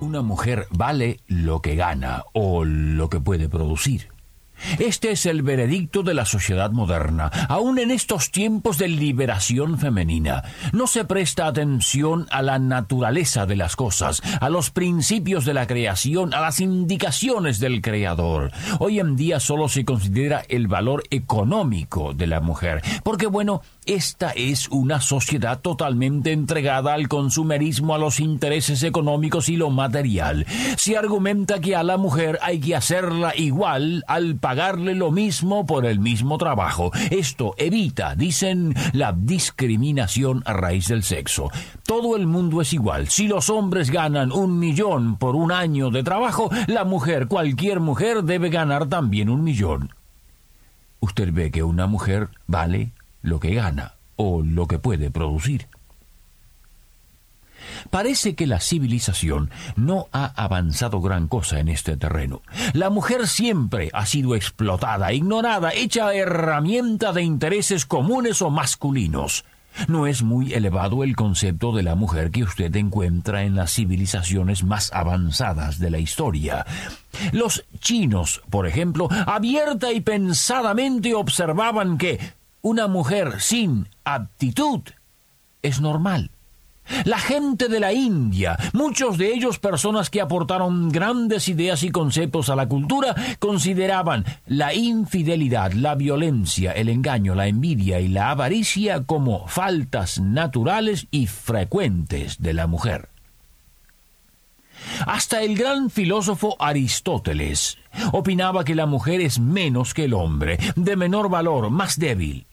una mujer vale lo que gana o lo que puede producir. Este es el veredicto de la sociedad moderna, aun en estos tiempos de liberación femenina. No se presta atención a la naturaleza de las cosas, a los principios de la creación, a las indicaciones del Creador. Hoy en día solo se considera el valor económico de la mujer, porque bueno, esta es una sociedad totalmente entregada al consumerismo, a los intereses económicos y lo material. Se argumenta que a la mujer hay que hacerla igual al pagarle lo mismo por el mismo trabajo. Esto evita, dicen, la discriminación a raíz del sexo. Todo el mundo es igual. Si los hombres ganan un millón por un año de trabajo, la mujer, cualquier mujer, debe ganar también un millón. Usted ve que una mujer vale lo que gana o lo que puede producir. Parece que la civilización no ha avanzado gran cosa en este terreno. La mujer siempre ha sido explotada, ignorada, hecha herramienta de intereses comunes o masculinos. No es muy elevado el concepto de la mujer que usted encuentra en las civilizaciones más avanzadas de la historia. Los chinos, por ejemplo, abierta y pensadamente observaban que una mujer sin aptitud es normal. La gente de la India, muchos de ellos personas que aportaron grandes ideas y conceptos a la cultura, consideraban la infidelidad, la violencia, el engaño, la envidia y la avaricia como faltas naturales y frecuentes de la mujer. Hasta el gran filósofo Aristóteles opinaba que la mujer es menos que el hombre, de menor valor, más débil.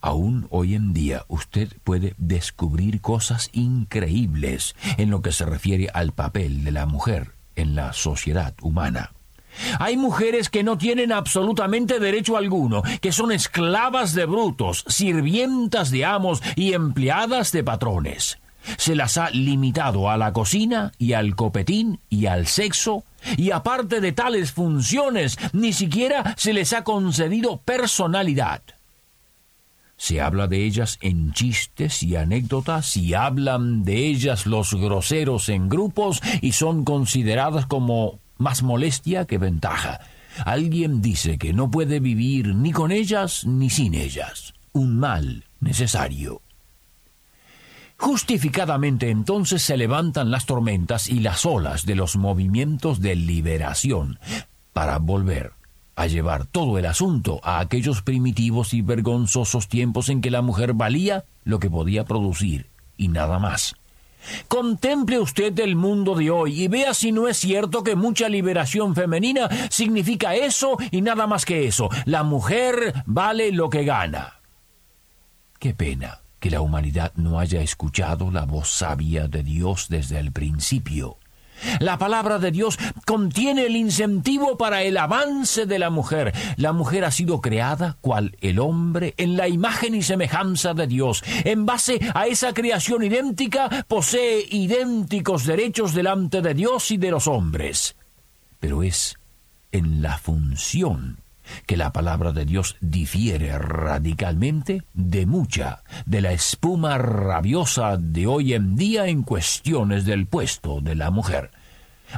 Aún hoy en día usted puede descubrir cosas increíbles en lo que se refiere al papel de la mujer en la sociedad humana. Hay mujeres que no tienen absolutamente derecho alguno, que son esclavas de brutos, sirvientas de amos y empleadas de patrones. Se las ha limitado a la cocina y al copetín y al sexo, y aparte de tales funciones, ni siquiera se les ha concedido personalidad. Se habla de ellas en chistes y anécdotas y hablan de ellas los groseros en grupos y son consideradas como más molestia que ventaja. Alguien dice que no puede vivir ni con ellas ni sin ellas. Un mal necesario. Justificadamente entonces se levantan las tormentas y las olas de los movimientos de liberación para volver a llevar todo el asunto a aquellos primitivos y vergonzosos tiempos en que la mujer valía lo que podía producir y nada más. Contemple usted el mundo de hoy y vea si no es cierto que mucha liberación femenina significa eso y nada más que eso. La mujer vale lo que gana. Qué pena que la humanidad no haya escuchado la voz sabia de Dios desde el principio. La palabra de Dios contiene el incentivo para el avance de la mujer. La mujer ha sido creada cual el hombre en la imagen y semejanza de Dios. En base a esa creación idéntica, posee idénticos derechos delante de Dios y de los hombres. Pero es en la función que la palabra de Dios difiere radicalmente de mucha de la espuma rabiosa de hoy en día en cuestiones del puesto de la mujer.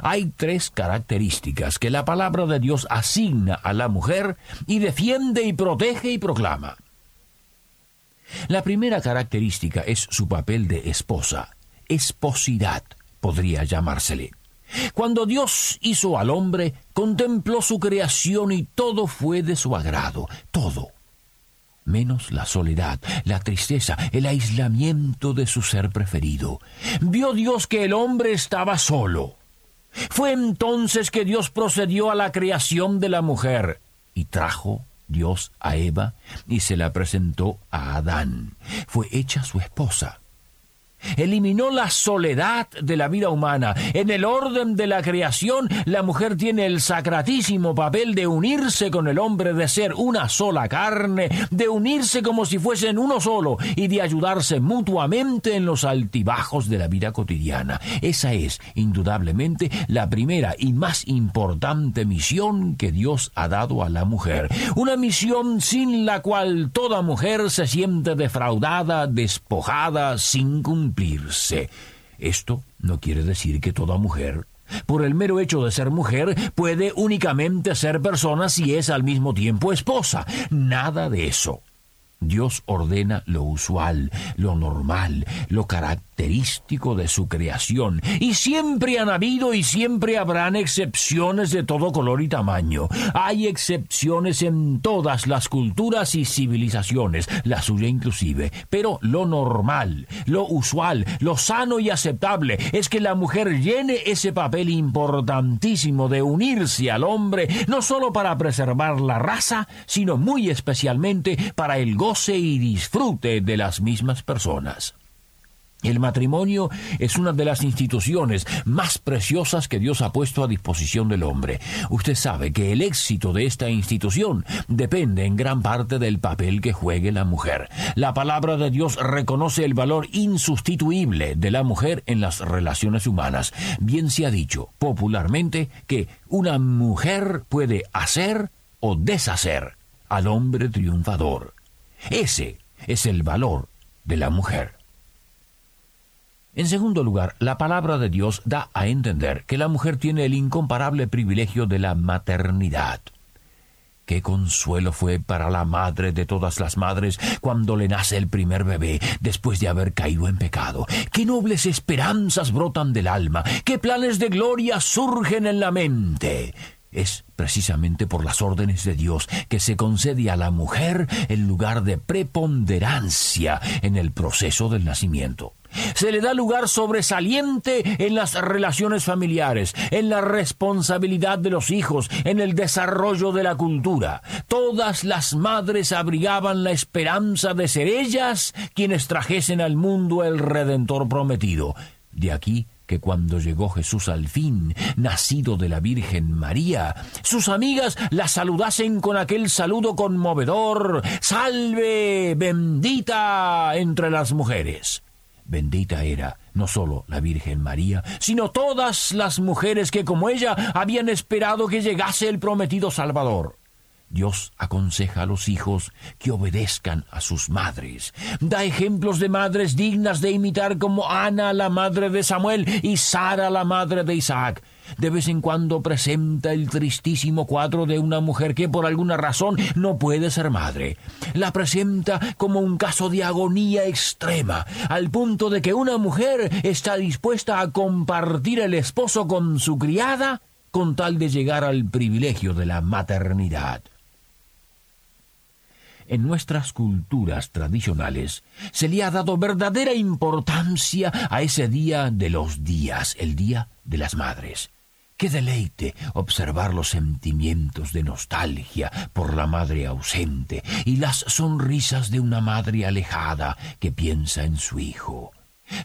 Hay tres características que la palabra de Dios asigna a la mujer y defiende y protege y proclama. La primera característica es su papel de esposa, esposidad podría llamársele. Cuando Dios hizo al hombre, contempló su creación y todo fue de su agrado, todo, menos la soledad, la tristeza, el aislamiento de su ser preferido. Vio Dios que el hombre estaba solo. Fue entonces que Dios procedió a la creación de la mujer y trajo Dios a Eva y se la presentó a Adán. Fue hecha su esposa. Eliminó la soledad de la vida humana. En el orden de la creación, la mujer tiene el sacratísimo papel de unirse con el hombre, de ser una sola carne, de unirse como si fuesen uno solo y de ayudarse mutuamente en los altibajos de la vida cotidiana. Esa es, indudablemente, la primera y más importante misión que Dios ha dado a la mujer. Una misión sin la cual toda mujer se siente defraudada, despojada, sin cumplir cumplirse. Esto no quiere decir que toda mujer por el mero hecho de ser mujer, puede únicamente ser persona si es al mismo tiempo esposa. Nada de eso. Dios ordena lo usual, lo normal, lo característico de su creación, y siempre han habido y siempre habrán excepciones de todo color y tamaño. Hay excepciones en todas las culturas y civilizaciones, la suya inclusive, pero lo normal, lo usual, lo sano y aceptable es que la mujer llene ese papel importantísimo de unirse al hombre, no solo para preservar la raza, sino muy especialmente para el gozo y disfrute de las mismas personas. El matrimonio es una de las instituciones más preciosas que Dios ha puesto a disposición del hombre. Usted sabe que el éxito de esta institución depende en gran parte del papel que juegue la mujer. La palabra de Dios reconoce el valor insustituible de la mujer en las relaciones humanas. Bien se ha dicho popularmente que una mujer puede hacer o deshacer al hombre triunfador. Ese es el valor de la mujer. En segundo lugar, la palabra de Dios da a entender que la mujer tiene el incomparable privilegio de la maternidad. Qué consuelo fue para la madre de todas las madres cuando le nace el primer bebé después de haber caído en pecado. Qué nobles esperanzas brotan del alma, qué planes de gloria surgen en la mente. Es precisamente por las órdenes de Dios que se concede a la mujer el lugar de preponderancia en el proceso del nacimiento. Se le da lugar sobresaliente en las relaciones familiares, en la responsabilidad de los hijos, en el desarrollo de la cultura. Todas las madres abrigaban la esperanza de ser ellas quienes trajesen al mundo el Redentor prometido. De aquí que cuando llegó Jesús al fin, nacido de la Virgen María, sus amigas la saludasen con aquel saludo conmovedor, Salve, bendita entre las mujeres. Bendita era no sólo la Virgen María, sino todas las mujeres que como ella habían esperado que llegase el prometido Salvador. Dios aconseja a los hijos que obedezcan a sus madres. Da ejemplos de madres dignas de imitar como Ana, la madre de Samuel, y Sara, la madre de Isaac. De vez en cuando presenta el tristísimo cuadro de una mujer que por alguna razón no puede ser madre. La presenta como un caso de agonía extrema, al punto de que una mujer está dispuesta a compartir el esposo con su criada con tal de llegar al privilegio de la maternidad. En nuestras culturas tradicionales se le ha dado verdadera importancia a ese día de los días, el Día de las Madres. Qué deleite observar los sentimientos de nostalgia por la madre ausente y las sonrisas de una madre alejada que piensa en su hijo.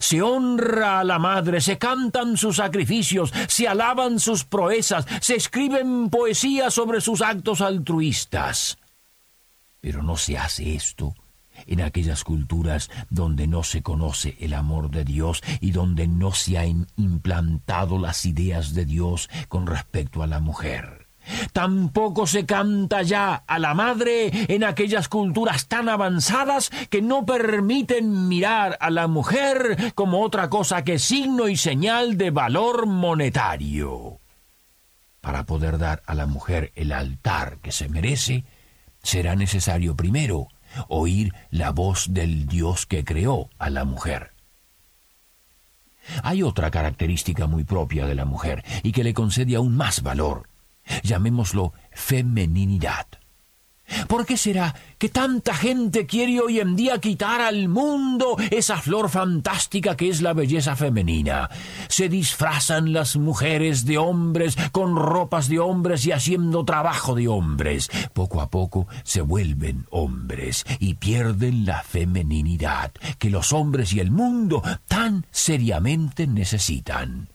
Se honra a la madre, se cantan sus sacrificios, se alaban sus proezas, se escriben poesías sobre sus actos altruistas. Pero no se hace esto en aquellas culturas donde no se conoce el amor de Dios y donde no se han implantado las ideas de Dios con respecto a la mujer. Tampoco se canta ya a la madre en aquellas culturas tan avanzadas que no permiten mirar a la mujer como otra cosa que signo y señal de valor monetario. Para poder dar a la mujer el altar que se merece, será necesario primero oír la voz del Dios que creó a la mujer. Hay otra característica muy propia de la mujer y que le concede aún más valor. Llamémoslo femeninidad. ¿Por qué será que tanta gente quiere hoy en día quitar al mundo esa flor fantástica que es la belleza femenina? Se disfrazan las mujeres de hombres con ropas de hombres y haciendo trabajo de hombres. Poco a poco se vuelven hombres y pierden la femeninidad que los hombres y el mundo tan seriamente necesitan.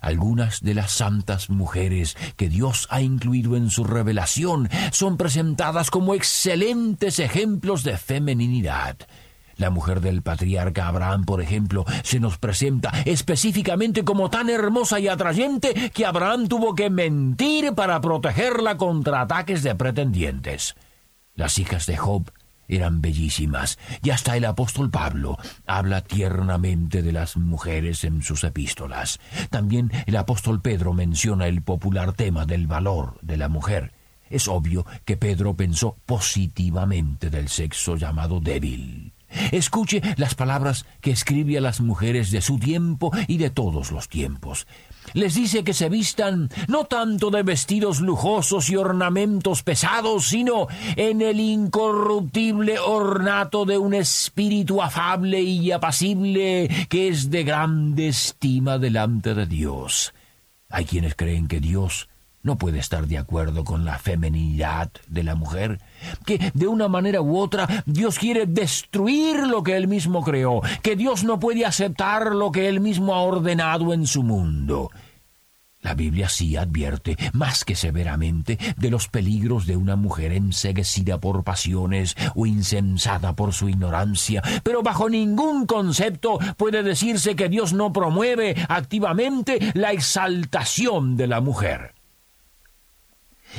Algunas de las santas mujeres que Dios ha incluido en su revelación son presentadas como excelentes ejemplos de femeninidad. La mujer del patriarca Abraham, por ejemplo, se nos presenta específicamente como tan hermosa y atrayente que Abraham tuvo que mentir para protegerla contra ataques de pretendientes. Las hijas de Job eran bellísimas, y hasta el apóstol Pablo habla tiernamente de las mujeres en sus epístolas. También el apóstol Pedro menciona el popular tema del valor de la mujer. Es obvio que Pedro pensó positivamente del sexo llamado débil. Escuche las palabras que escribe a las mujeres de su tiempo y de todos los tiempos. Les dice que se vistan no tanto de vestidos lujosos y ornamentos pesados, sino en el incorruptible ornato de un espíritu afable y apacible que es de grande estima delante de Dios. Hay quienes creen que Dios no puede estar de acuerdo con la feminidad de la mujer, que de una manera u otra Dios quiere destruir lo que él mismo creó, que Dios no puede aceptar lo que él mismo ha ordenado en su mundo. La Biblia sí advierte, más que severamente, de los peligros de una mujer enseguecida por pasiones o insensata por su ignorancia, pero bajo ningún concepto puede decirse que Dios no promueve activamente la exaltación de la mujer.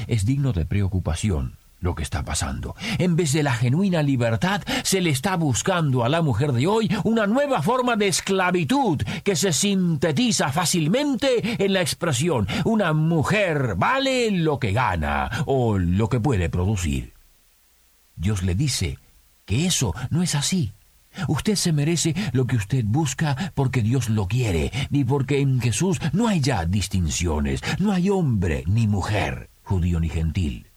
Es digno de preocupación lo que está pasando. En vez de la genuina libertad, se le está buscando a la mujer de hoy una nueva forma de esclavitud que se sintetiza fácilmente en la expresión una mujer vale lo que gana o lo que puede producir. Dios le dice que eso no es así. Usted se merece lo que usted busca porque Dios lo quiere, ni porque en Jesús no hay ya distinciones, no hay hombre ni mujer judío ni gentil.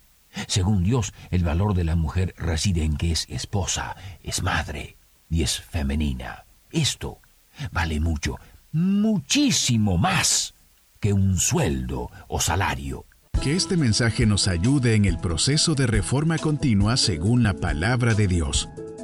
Según Dios, el valor de la mujer reside en que es esposa, es madre y es femenina. Esto vale mucho, muchísimo más que un sueldo o salario. Que este mensaje nos ayude en el proceso de reforma continua según la palabra de Dios.